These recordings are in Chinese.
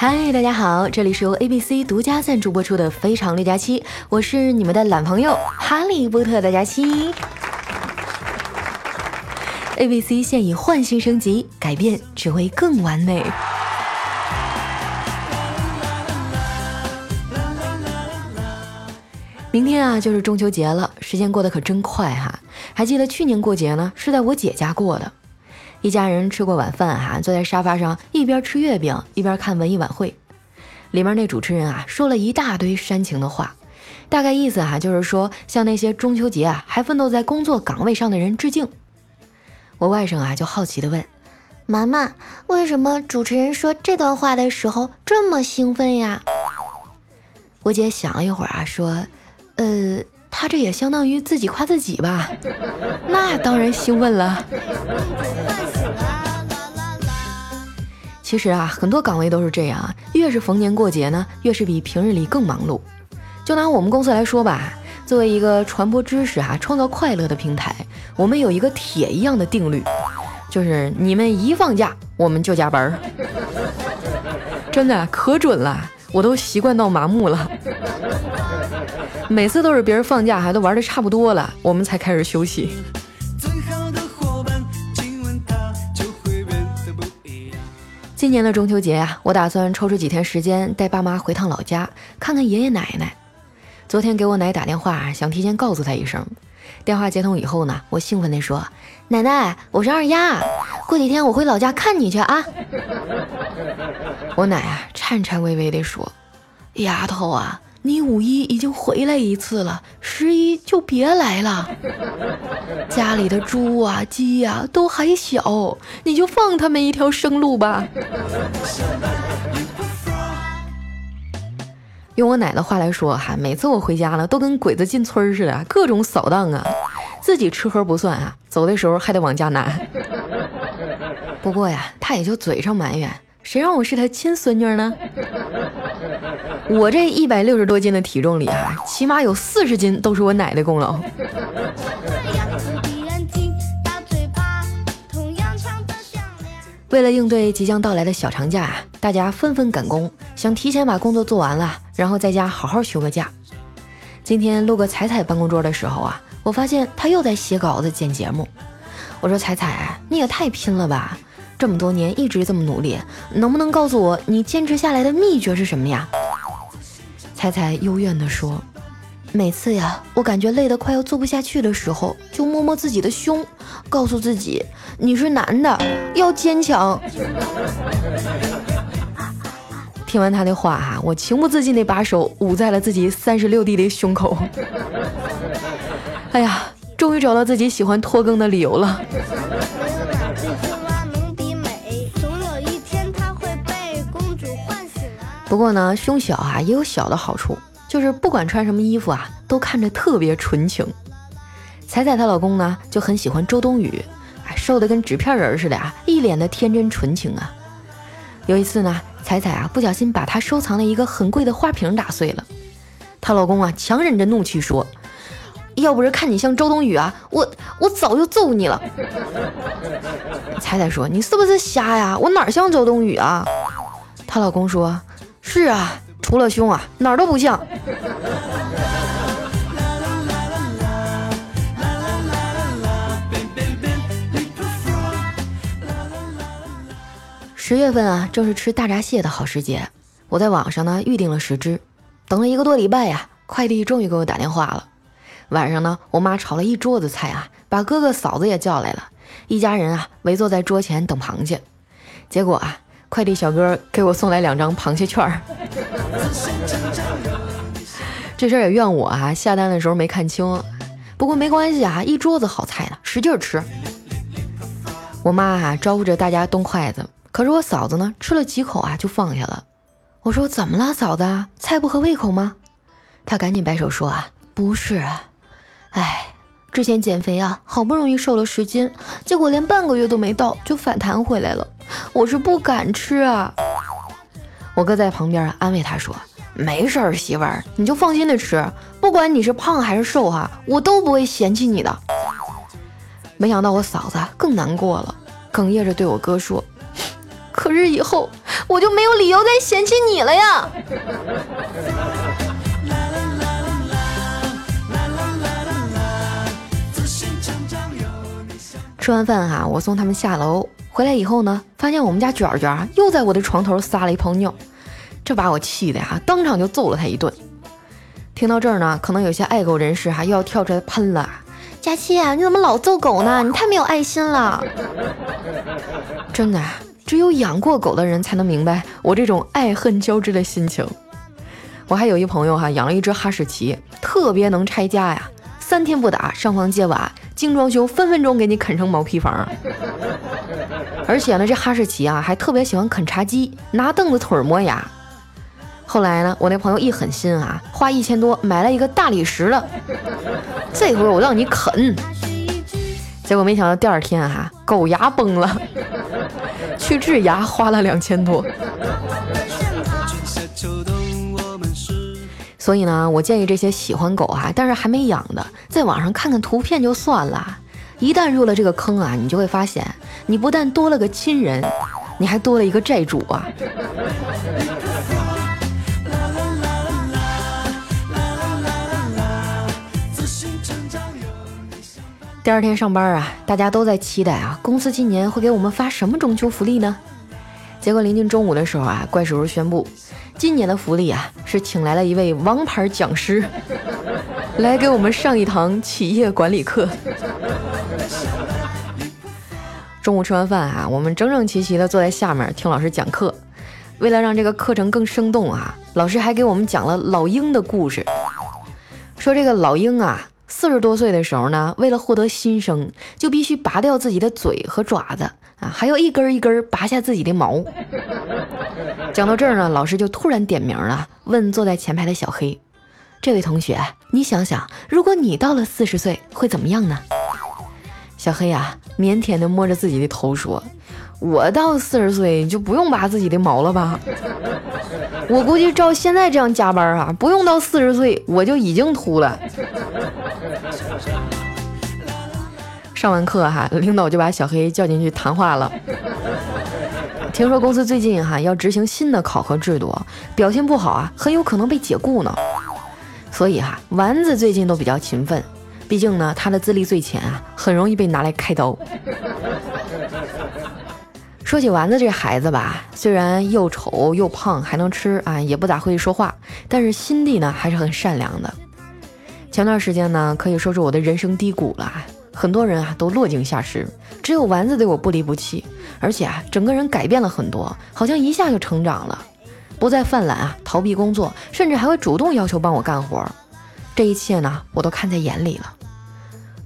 嗨，大家好，这里是由 A B C 独家赞助播出的《非常六加七》，我是你们的懒朋友哈利波特的佳期。A B C 现已换新升级，改变只为更完美。明天啊，就是中秋节了，时间过得可真快哈！还记得去年过节呢，是在我姐家过的。一家人吃过晚饭哈，坐在沙发上一边吃月饼一边看文艺晚会。里面那主持人啊说了一大堆煽情的话，大概意思哈就是说向那些中秋节啊还奋斗在工作岗位上的人致敬。我外甥啊就好奇的问：“妈妈，为什么主持人说这段话的时候这么兴奋呀？”我姐想了一会儿啊说：“呃，他这也相当于自己夸自己吧？那当然兴奋了。”其实啊，很多岗位都是这样，越是逢年过节呢，越是比平日里更忙碌。就拿我们公司来说吧，作为一个传播知识、哈创造快乐的平台，我们有一个铁一样的定律，就是你们一放假，我们就加班儿。真的可准了，我都习惯到麻木了。每次都是别人放假，还都玩的差不多了，我们才开始休息。今年的中秋节呀，我打算抽出几天时间带爸妈回趟老家，看看爷爷奶奶。昨天给我奶打电话，想提前告诉她一声。电话接通以后呢，我兴奋地说：“奶奶，我是二丫，过几天我回老家看你去啊。”我奶啊，颤颤巍巍地说：“丫头啊。”你五一已经回来一次了，十一就别来了。家里的猪啊、鸡呀都还小，你就放他们一条生路吧。用我奶的话来说哈，每次我回家了，都跟鬼子进村似的，各种扫荡啊。自己吃喝不算啊，走的时候还得往家拿。不过呀，他也就嘴上埋怨。谁让我是他亲孙女呢？我这一百六十多斤的体重里啊，起码有四十斤都是我奶的功劳。为了应对即将到来的小长假，大家纷纷赶工，想提前把工作做完了，然后在家好好休个假。今天路过彩彩办公桌的时候啊，我发现她又在写稿子、剪节目。我说：“彩彩，你也太拼了吧！”这么多年一直这么努力，能不能告诉我你坚持下来的秘诀是什么呀？彩彩幽怨地说：“每次呀，我感觉累得快要做不下去的时候，就摸摸自己的胸，告诉自己你是男的，要坚强。”听完他的话哈，我情不自禁地把手捂在了自己三十六弟的胸口。哎呀，终于找到自己喜欢拖更的理由了。不过呢，胸小啊也有小的好处，就是不管穿什么衣服啊，都看着特别纯情。彩彩她老公呢就很喜欢周冬雨，哎，瘦的跟纸片人似的啊，一脸的天真纯情啊。有一次呢，彩彩啊不小心把她收藏的一个很贵的花瓶打碎了，她老公啊强忍着怒气说：“要不是看你像周冬雨啊，我我早就揍你了。”彩彩说：“你是不是瞎呀？我哪像周冬雨啊？”她老公说。是啊，除了胸啊，哪儿都不像。十月份啊，正是吃大闸蟹的好时节。我在网上呢预定了十只，等了一个多礼拜呀，快递终于给我打电话了。晚上呢，我妈炒了一桌子菜啊，把哥哥嫂子也叫来了，一家人啊围坐在桌前等螃蟹。结果啊。快递小哥给我送来两张螃蟹券儿，这事儿也怨我啊！下单的时候没看清，不过没关系啊，一桌子好菜呢，使劲吃。我妈啊招呼着大家动筷子，可是我嫂子呢吃了几口啊就放下了。我说怎么了，嫂子？菜不合胃口吗？她赶紧摆手说啊，不是，哎。之前减肥啊，好不容易瘦了十斤，结果连半个月都没到就反弹回来了。我是不敢吃啊。我哥在旁边安慰他说：“没事儿，媳妇儿，你就放心的吃，不管你是胖还是瘦哈，我都不会嫌弃你的。”没想到我嫂子更难过了，哽咽着对我哥说：“可是以后我就没有理由再嫌弃你了呀。吃完饭哈，我送他们下楼，回来以后呢，发现我们家卷卷又在我的床头撒了一泡尿，这把我气的呀，当场就揍了他一顿。听到这儿呢，可能有些爱狗人士哈又要跳出来喷了。佳期啊，你怎么老揍狗呢？你太没有爱心了。真的，只有养过狗的人才能明白我这种爱恨交织的心情。我还有一朋友哈，养了一只哈士奇，特别能拆家呀，三天不打，上房揭瓦。精装修，分分钟给你啃成毛坯房。而且呢，这哈士奇啊，还特别喜欢啃茶几，拿凳子腿磨牙。后来呢，我那朋友一狠心啊，花一千多买了一个大理石的，这回我让你啃。结果没想到第二天哈，狗牙崩了，去治牙花了两千多。所以呢，我建议这些喜欢狗啊，但是还没养的，在网上看看图片就算了。一旦入了这个坑啊，你就会发现，你不但多了个亲人，你还多了一个债主啊。第二天上班啊，大家都在期待啊，公司今年会给我们发什么中秋福利呢？结果临近中午的时候啊，怪叔叔宣布。今年的福利啊，是请来了一位王牌讲师，来给我们上一堂企业管理课。中午吃完饭啊，我们整整齐齐的坐在下面听老师讲课。为了让这个课程更生动啊，老师还给我们讲了老鹰的故事。说这个老鹰啊，四十多岁的时候呢，为了获得新生，就必须拔掉自己的嘴和爪子。啊，还要一根一根拔下自己的毛。讲到这儿呢，老师就突然点名了，问坐在前排的小黑：“这位同学，你想想，如果你到了四十岁会怎么样呢？”小黑啊，腼腆地摸着自己的头说：“我到四十岁就不用拔自己的毛了吧？我估计照现在这样加班啊，不用到四十岁我就已经秃了。”上完课哈，领导就把小黑叫进去谈话了。听说公司最近哈要执行新的考核制度，表现不好啊，很有可能被解雇呢。所以哈，丸子最近都比较勤奋，毕竟呢他的资历最浅啊，很容易被拿来开刀。说起丸子这孩子吧，虽然又丑又胖，还能吃啊，也不咋会说话，但是心地呢还是很善良的。前段时间呢，可以说是我的人生低谷了。很多人啊都落井下石，只有丸子对我不离不弃，而且啊整个人改变了很多，好像一下就成长了，不再犯懒啊逃避工作，甚至还会主动要求帮我干活。这一切呢我都看在眼里了。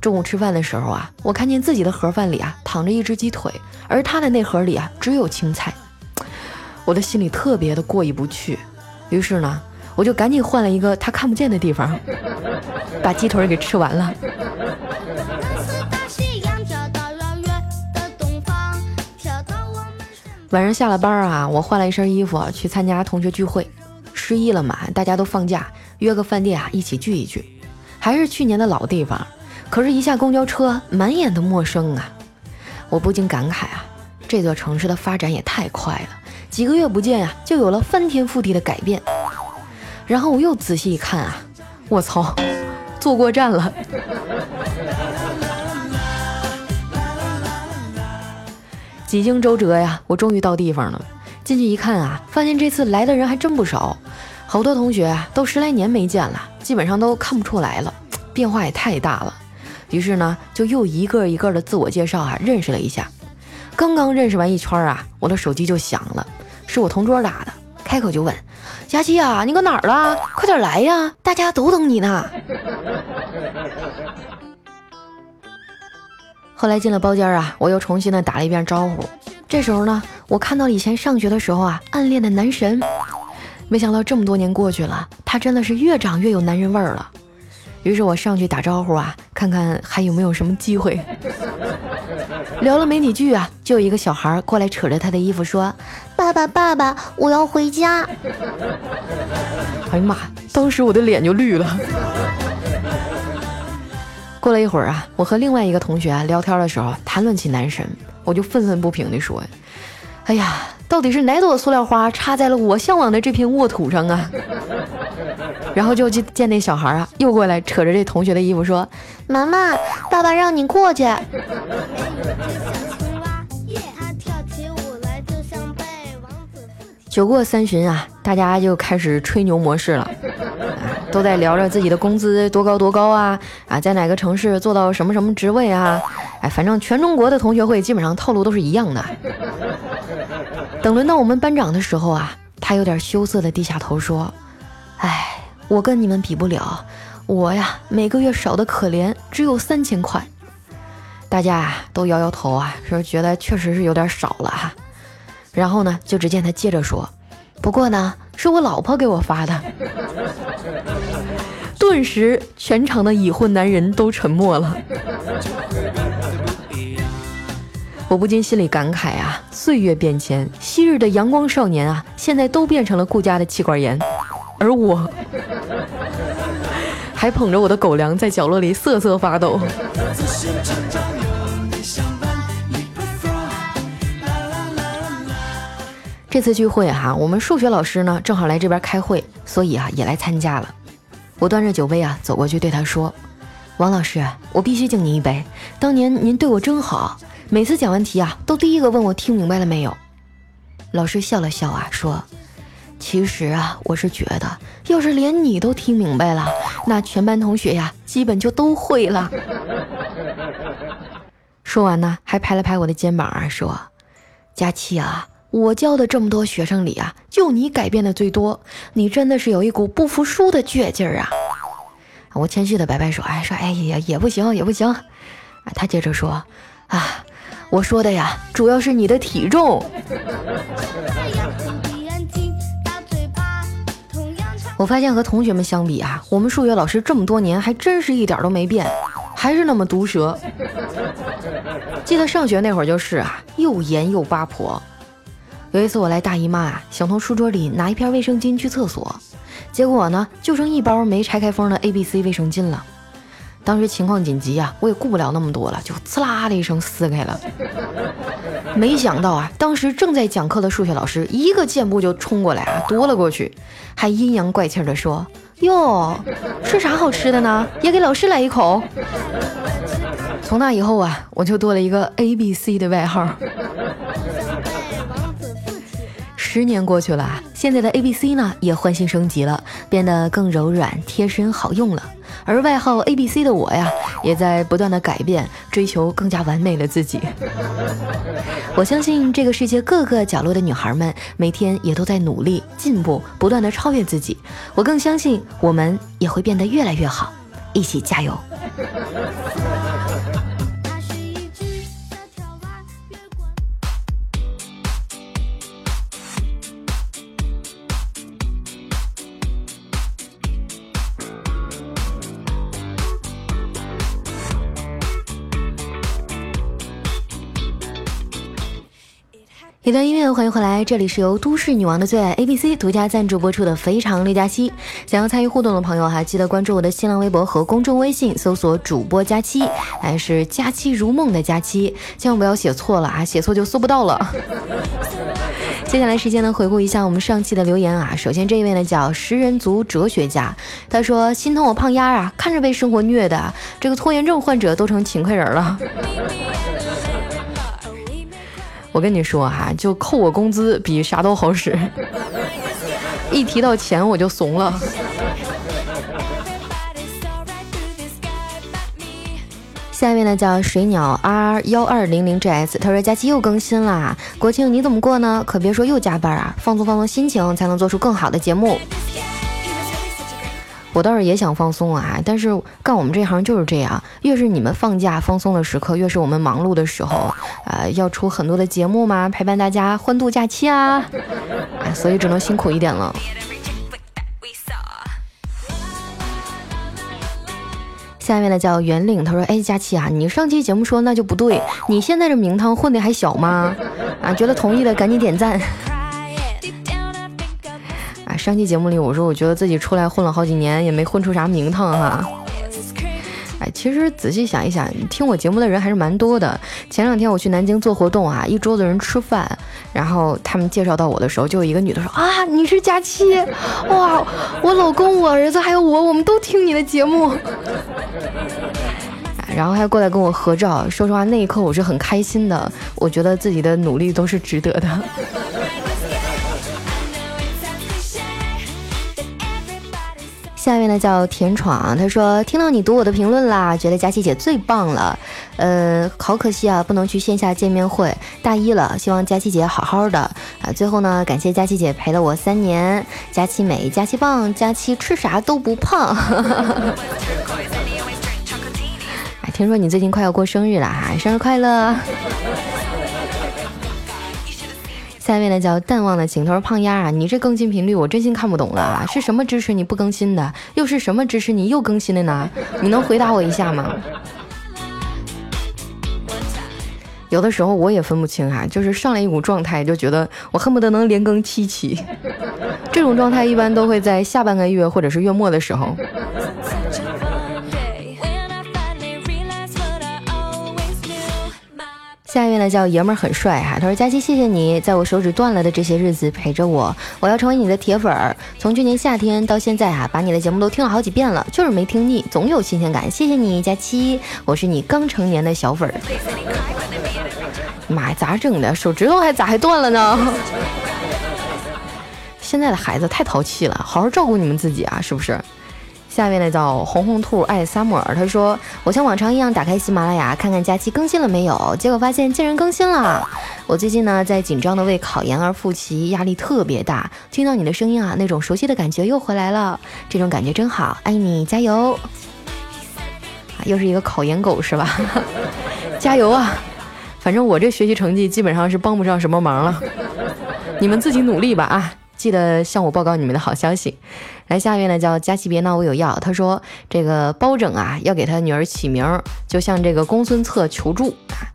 中午吃饭的时候啊，我看见自己的盒饭里啊躺着一只鸡腿，而他的那盒里啊只有青菜，我的心里特别的过意不去。于是呢，我就赶紧换了一个他看不见的地方，把鸡腿给吃完了。晚上下了班啊，我换了一身衣服去参加同学聚会。失忆了嘛，大家都放假，约个饭店啊，一起聚一聚。还是去年的老地方，可是，一下公交车，满眼的陌生啊！我不禁感慨啊，这座城市的发展也太快了，几个月不见啊，就有了翻天覆地的改变。然后我又仔细一看啊，我操，坐过站了。几经周折呀，我终于到地方了。进去一看啊，发现这次来的人还真不少，好多同学啊都十来年没见了，基本上都看不出来了，变化也太大了。于是呢，就又一个一个的自我介绍啊，认识了一下。刚刚认识完一圈啊，我的手机就响了，是我同桌打的，开口就问：“佳琪啊，你搁哪儿了？快点来呀，大家都等你呢。”后来进了包间啊，我又重新的打了一遍招呼。这时候呢，我看到以前上学的时候啊暗恋的男神，没想到这么多年过去了，他真的是越长越有男人味儿了。于是我上去打招呼啊，看看还有没有什么机会。聊了没几句啊，就有一个小孩过来扯着他的衣服说：“爸爸，爸爸，我要回家。”哎呀妈！当时我的脸就绿了。过了一会儿啊，我和另外一个同学啊聊天的时候谈论起男神，我就愤愤不平地说：“哎呀，到底是哪朵塑料花插在了我向往的这片沃土上啊？然后就见见那小孩啊，又过来扯着这同学的衣服说：“妈妈，爸爸让你过去。”酒过三巡啊，大家就开始吹牛模式了，都在聊着自己的工资多高多高啊啊，在哪个城市做到什么什么职位啊？哎，反正全中国的同学会基本上套路都是一样的。等轮到我们班长的时候啊，他有点羞涩的低下头说：“哎，我跟你们比不了，我呀每个月少的可怜，只有三千块。”大家啊都摇摇头啊，说觉得确实是有点少了哈。然后呢，就只见他接着说：“不过呢，是我老婆给我发的。”顿时，全场的已婚男人都沉默了。我不禁心里感慨啊，岁月变迁，昔日的阳光少年啊，现在都变成了顾家的妻管严，而我还捧着我的狗粮在角落里瑟瑟发抖。这次聚会哈，我们数学老师呢正好来这边开会，所以啊也来参加了。我端着酒杯啊走过去对他说：“王老师，我必须敬您一杯，当年您对我真好。”每次讲完题啊，都第一个问我听明白了没有。老师笑了笑啊，说：“其实啊，我是觉得，要是连你都听明白了，那全班同学呀，基本就都会了。”说完呢，还拍了拍我的肩膀啊，说：“佳琪啊，我教的这么多学生里啊，就你改变的最多，你真的是有一股不服输的倔劲儿啊！”我谦虚的摆摆手，哎，说：“哎呀，也不行，也不行。”啊，他接着说：“啊。”我说的呀，主要是你的体重。我发现和同学们相比啊，我们数学老师这么多年还真是一点都没变，还是那么毒舌。记得上学那会儿就是啊，又严又八婆。有一次我来大姨妈啊，想从书桌里拿一片卫生巾去厕所，结果呢，就剩一包没拆开封的 A、B、C 卫生巾了。当时情况紧急啊，我也顾不了那么多了，就呲啦的一声撕开了。没想到啊，当时正在讲课的数学老师一个箭步就冲过来啊，夺了过去，还阴阳怪气的说：“哟，吃啥好吃的呢？也给老师来一口。”从那以后啊，我就多了一个 A B C 的外号。十年过去了，现在的 A B C 呢也换新升级了，变得更柔软、贴身、好用了。而外号 A B C 的我呀，也在不断的改变，追求更加完美的自己。我相信这个世界各个角落的女孩们，每天也都在努力进步，不断的超越自己。我更相信，我们也会变得越来越好，一起加油。一段音乐，欢迎回来，这里是由都市女王的最爱 A B C 独家赞助播出的《非常六加七》。想要参与互动的朋友哈，记得关注我的新浪微博和公众微信，搜索主播佳期，还是佳期如梦的佳期，千万不要写错了啊，写错就搜不到了。接下来时间呢，回顾一下我们上期的留言啊。首先这一位呢叫食人族哲学家，他说心疼我胖丫啊，看着被生活虐的，这个拖延症患者都成勤快人了。我跟你说哈，就扣我工资比啥都好使，一提到钱我就怂了。下一位呢叫水鸟 R 幺二零零 GS，他说假期又更新啦，国庆你怎么过呢？可别说又加班啊，放松放松心情，才能做出更好的节目。我倒是也想放松啊，但是干我们这行就是这样，越是你们放假放松的时刻，越是我们忙碌的时候，啊，要出很多的节目嘛，陪伴大家欢度假期啊，所以只能辛苦一点了。下面呢叫圆领，他说：“哎，佳期啊，你上期节目说那就不对，你现在这名堂混的还小吗？啊，觉得同意的赶紧点赞。”上期节目里我说，我觉得自己出来混了好几年，也没混出啥名堂哈。哎，其实仔细想一想，听我节目的人还是蛮多的。前两天我去南京做活动啊，一桌子人吃饭，然后他们介绍到我的时候，就有一个女的说啊，你是佳期，哇，我老公、我儿子还有我，我们都听你的节目。然后还过来跟我合照。说实话，那一刻我是很开心的，我觉得自己的努力都是值得的。下面呢叫田闯，他说听到你读我的评论啦，觉得佳琪姐最棒了。呃，好可惜啊，不能去线下见面会。大一了，希望佳琪姐好好的啊。最后呢，感谢佳琪姐陪了我三年。佳琪美，佳琪棒，佳琪吃啥都不胖。哎，听说你最近快要过生日了哈，生日快乐！下面呢叫淡忘的情，他说胖丫啊，你这更新频率我真心看不懂了啊，是什么支持你不更新的？又是什么支持你又更新的呢？你能回答我一下吗？有的时候我也分不清啊，就是上来一股状态，就觉得我恨不得能连更七期，这种状态一般都会在下半个月或者是月末的时候。下一位呢叫爷们儿很帅哈，他说佳期谢谢你在我手指断了的这些日子陪着我，我要成为你的铁粉儿，从去年夏天到现在啊，把你的节目都听了好几遍了，就是没听腻，总有新鲜感。谢谢你佳期，我是你刚成年的小粉儿。妈呀，咋整的？手指头还咋还断了呢？现在的孩子太淘气了，好好照顾你们自己啊，是不是？下面呢叫红红兔爱萨姆尔，他说：“我像往常一样打开喜马拉雅，看看假期更新了没有。结果发现竟然更新了。我最近呢在紧张的为考研而复习，压力特别大。听到你的声音啊，那种熟悉的感觉又回来了，这种感觉真好，爱你，加油！又是一个考研狗是吧？加油啊！反正我这学习成绩基本上是帮不上什么忙了，你们自己努力吧啊！记得向我报告你们的好消息。”来，下一位呢叫佳琪，别闹，我有药。他说这个包拯啊，要给他女儿起名，就向这个公孙策求助啊。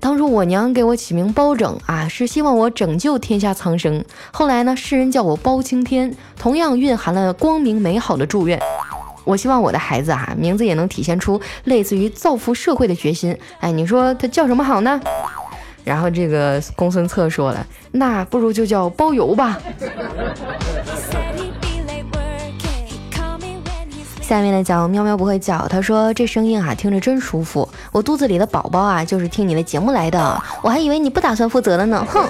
当初我娘给我起名包拯啊，是希望我拯救天下苍生。后来呢，世人叫我包青天，同样蕴含了光明美好的祝愿。我希望我的孩子啊，名字也能体现出类似于造福社会的决心。哎，你说他叫什么好呢？然后这个公孙策说了，那不如就叫包邮吧。下面呢叫喵喵不会叫，他说这声音啊听着真舒服，我肚子里的宝宝啊就是听你的节目来的，我还以为你不打算负责了呢，哼！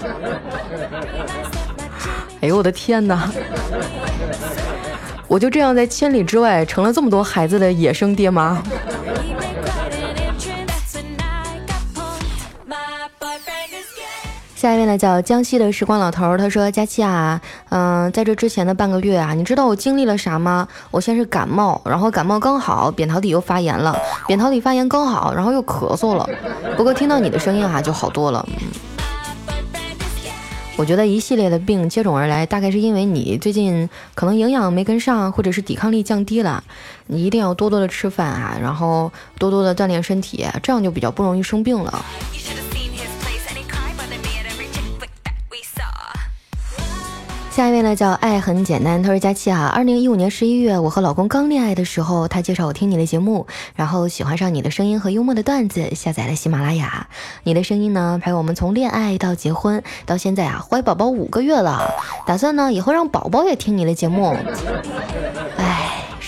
哎呦我的天哪，我就这样在千里之外成了这么多孩子的野生爹妈。下一位呢叫江西的时光老头，他说：“佳期啊，嗯，在这之前的半个月啊，你知道我经历了啥吗？我先是感冒，然后感冒刚好，扁桃体又发炎了，扁桃体发炎刚好，然后又咳嗽了。不过听到你的声音啊，就好多了。我觉得一系列的病接踵而来，大概是因为你最近可能营养没跟上，或者是抵抗力降低了。你一定要多多的吃饭啊，然后多多的锻炼身体，这样就比较不容易生病了。”下一位呢叫爱很简单，他说佳期啊，二零一五年十一月，我和老公刚恋爱的时候，他介绍我听你的节目，然后喜欢上你的声音和幽默的段子，下载了喜马拉雅。你的声音呢陪我们从恋爱到结婚，到现在啊怀宝宝五个月了，打算呢以后让宝宝也听你的节目。哎。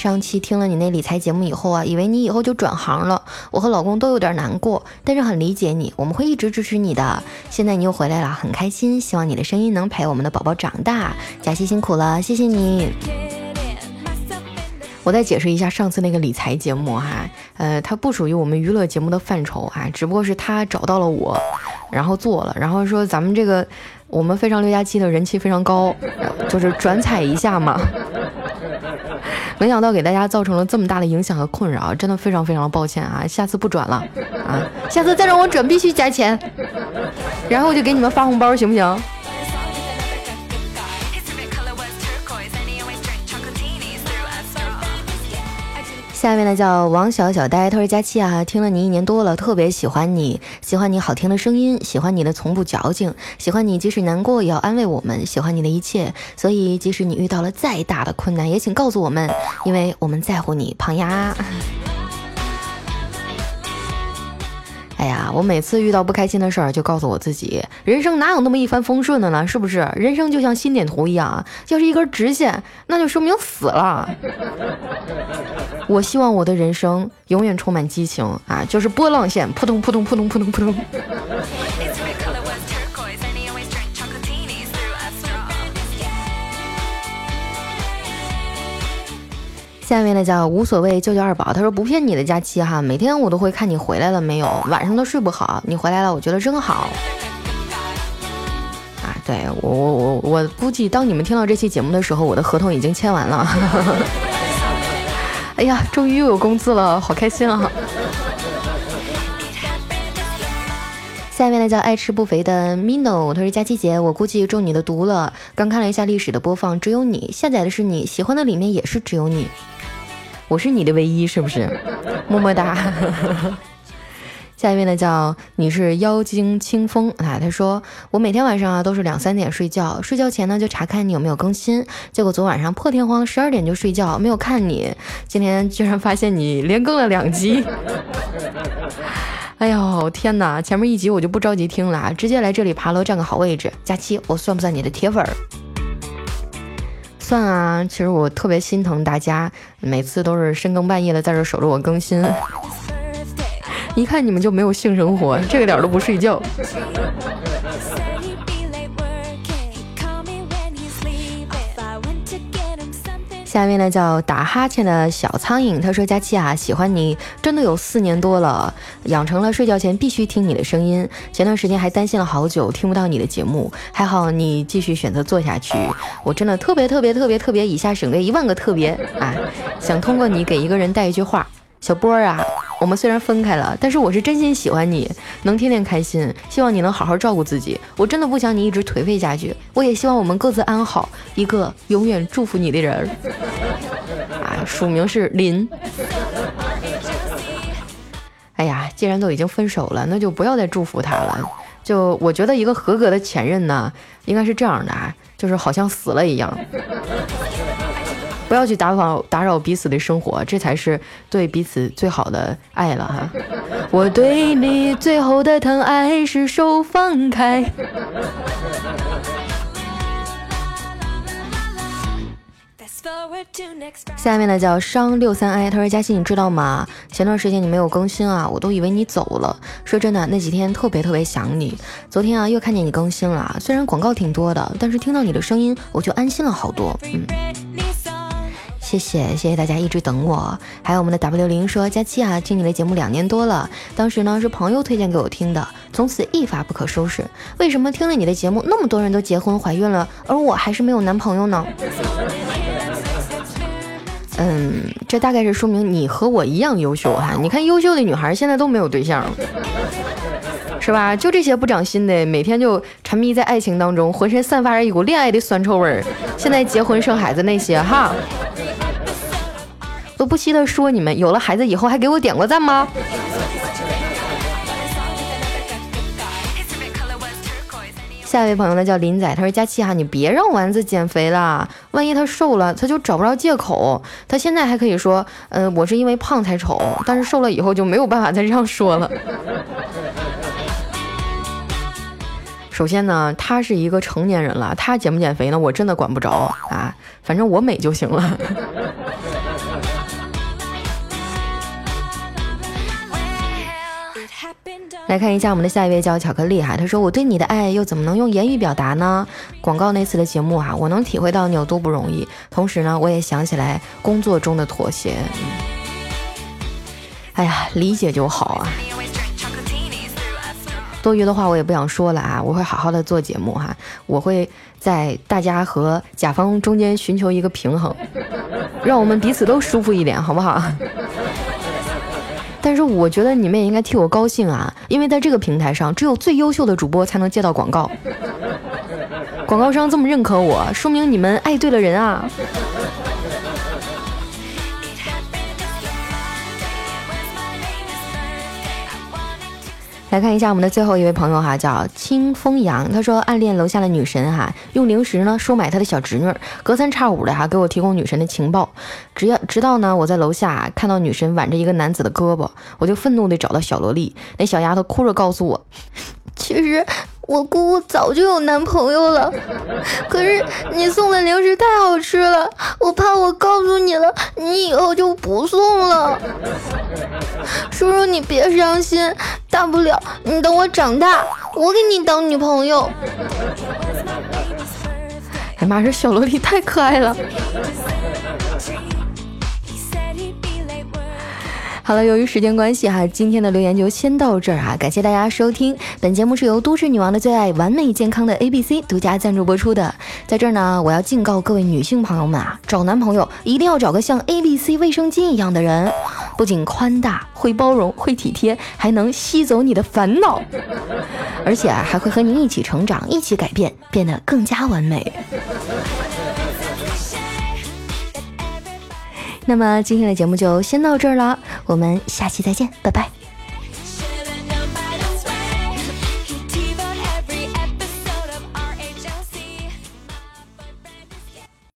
上期听了你那理财节目以后啊，以为你以后就转行了，我和老公都有点难过，但是很理解你，我们会一直支持你的。现在你又回来了，很开心，希望你的声音能陪我们的宝宝长大。佳琪辛苦了，谢谢你。我再解释一下上次那个理财节目哈，呃，它不属于我们娱乐节目的范畴啊，只不过是他找到了我，然后做了，然后说咱们这个我们非常六加七的人气非常高，就是转采一下嘛。没想到给大家造成了这么大的影响和困扰，真的非常非常的抱歉啊！下次不转了啊！下次再让我转必须加钱，然后我就给你们发红包，行不行？下面呢叫王小小呆，他说佳期啊，听了你一年多了，特别喜欢你，喜欢你好听的声音，喜欢你的从不矫情，喜欢你即使难过也要安慰我们，喜欢你的一切，所以即使你遇到了再大的困难，也请告诉我们，因为我们在乎你，胖丫。哎呀，我每次遇到不开心的事儿，就告诉我自己，人生哪有那么一帆风顺的呢？是不是？人生就像心电图一样，要是一根直线，那就说明死了。我希望我的人生永远充满激情啊，就是波浪线，扑通扑通扑通扑通扑通。下面呢叫无所谓救救二宝，他说不骗你的假期哈，每天我都会看你回来了没有，晚上都睡不好，你回来了，我觉得真好。啊，对我我我我估计当你们听到这期节目的时候，我的合同已经签完了。哎呀，终于又有工资了，好开心啊！下面呢叫爱吃不肥的 Mino，他说佳琪姐，我估计中你的毒了。刚看了一下历史的播放，只有你下载的是你喜欢的里面也是只有你。我是你的唯一，是不是？么么哒。下一位呢，叫你是妖精清风啊。他说我每天晚上啊都是两三点睡觉，睡觉前呢就查看你有没有更新。结果昨晚上破天荒十二点就睡觉，没有看你。今天居然发现你连更了两集。哎呦天哪！前面一集我就不着急听了，直接来这里爬楼占个好位置。佳期，我算不算你的铁粉儿？算啊，其实我特别心疼大家，每次都是深更半夜的在这守着我更新，一看你们就没有性生活，这个点都不睡觉。下面呢叫打哈欠的小苍蝇，他说：“佳琪啊，喜欢你真的有四年多了，养成了睡觉前必须听你的声音。前段时间还担心了好久听不到你的节目，还好你继续选择做下去，我真的特别特别特别特别，以下省略一万个特别啊！想通过你给一个人带一句话。”小波儿啊，我们虽然分开了，但是我是真心喜欢你，能天天开心。希望你能好好照顾自己，我真的不想你一直颓废下去。我也希望我们各自安好，一个永远祝福你的人。啊，署名是林。哎呀，既然都已经分手了，那就不要再祝福他了。就我觉得一个合格的前任呢，应该是这样的啊，就是好像死了一样。不要去打扰打扰彼此的生活，这才是对彼此最好的爱了哈。我对你最后的疼爱是手放开。下面呢叫商六三 i，他说嘉欣你知道吗？前段时间你没有更新啊，我都以为你走了。说真的，那几天特别特别想你。昨天啊又看见你更新了，虽然广告挺多的，但是听到你的声音我就安心了好多。嗯。谢谢谢谢大家一直等我，还有我们的 W 零说佳期啊，听你的节目两年多了，当时呢是朋友推荐给我听的，从此一发不可收拾。为什么听了你的节目，那么多人都结婚怀孕了，而我还是没有男朋友呢？嗯，这大概是说明你和我一样优秀哈。你看优秀的女孩现在都没有对象，是吧？就这些不长心的，每天就沉迷在爱情当中，浑身散发着一股恋爱的酸臭味儿，现在结婚生孩子那些哈。都不稀得说你们有了孩子以后还给我点过赞吗？下一位朋友呢叫林仔，他说佳期哈，你别让丸子减肥了，万一他瘦了，他就找不着借口。他现在还可以说，嗯，我是因为胖才丑，但是瘦了以后就没有办法再这样说了。首先呢，他是一个成年人了，他减不减肥呢，我真的管不着啊，反正我美就行了。来看一下我们的下一位叫巧克力哈，他说我对你的爱又怎么能用言语表达呢？广告那次的节目哈，我能体会到你有多不容易，同时呢，我也想起来工作中的妥协。哎呀，理解就好啊。多余的话我也不想说了啊，我会好好的做节目哈，我会在大家和甲方中间寻求一个平衡，让我们彼此都舒服一点，好不好？但是我觉得你们也应该替我高兴啊，因为在这个平台上，只有最优秀的主播才能接到广告。广告商这么认可我，说明你们爱对了人啊。来看一下我们的最后一位朋友哈，叫清风扬，他说暗恋楼下的女神哈，用零食呢收买他的小侄女，隔三差五的哈给我提供女神的情报。只要直到呢我在楼下看到女神挽着一个男子的胳膊，我就愤怒的找到小萝莉，那小丫头哭着告诉我，其实。我姑姑早就有男朋友了，可是你送的零食太好吃了，我怕我告诉你了，你以后就不送了。叔叔，你别伤心，大不了你等我长大，我给你当女朋友。哎妈，这小萝莉太可爱了。好了，由于时间关系哈，今天的留言就先到这儿啊！感谢大家收听，本节目是由都市女王的最爱完美健康的 A B C 独家赞助播出的。在这儿呢，我要警告各位女性朋友们啊，找男朋友一定要找个像 A B C 卫生巾一样的人，不仅宽大、会包容、会体贴，还能吸走你的烦恼，而且啊还会和你一起成长、一起改变，变得更加完美。那么今天的节目就先到这儿了，我们下期再见，拜拜。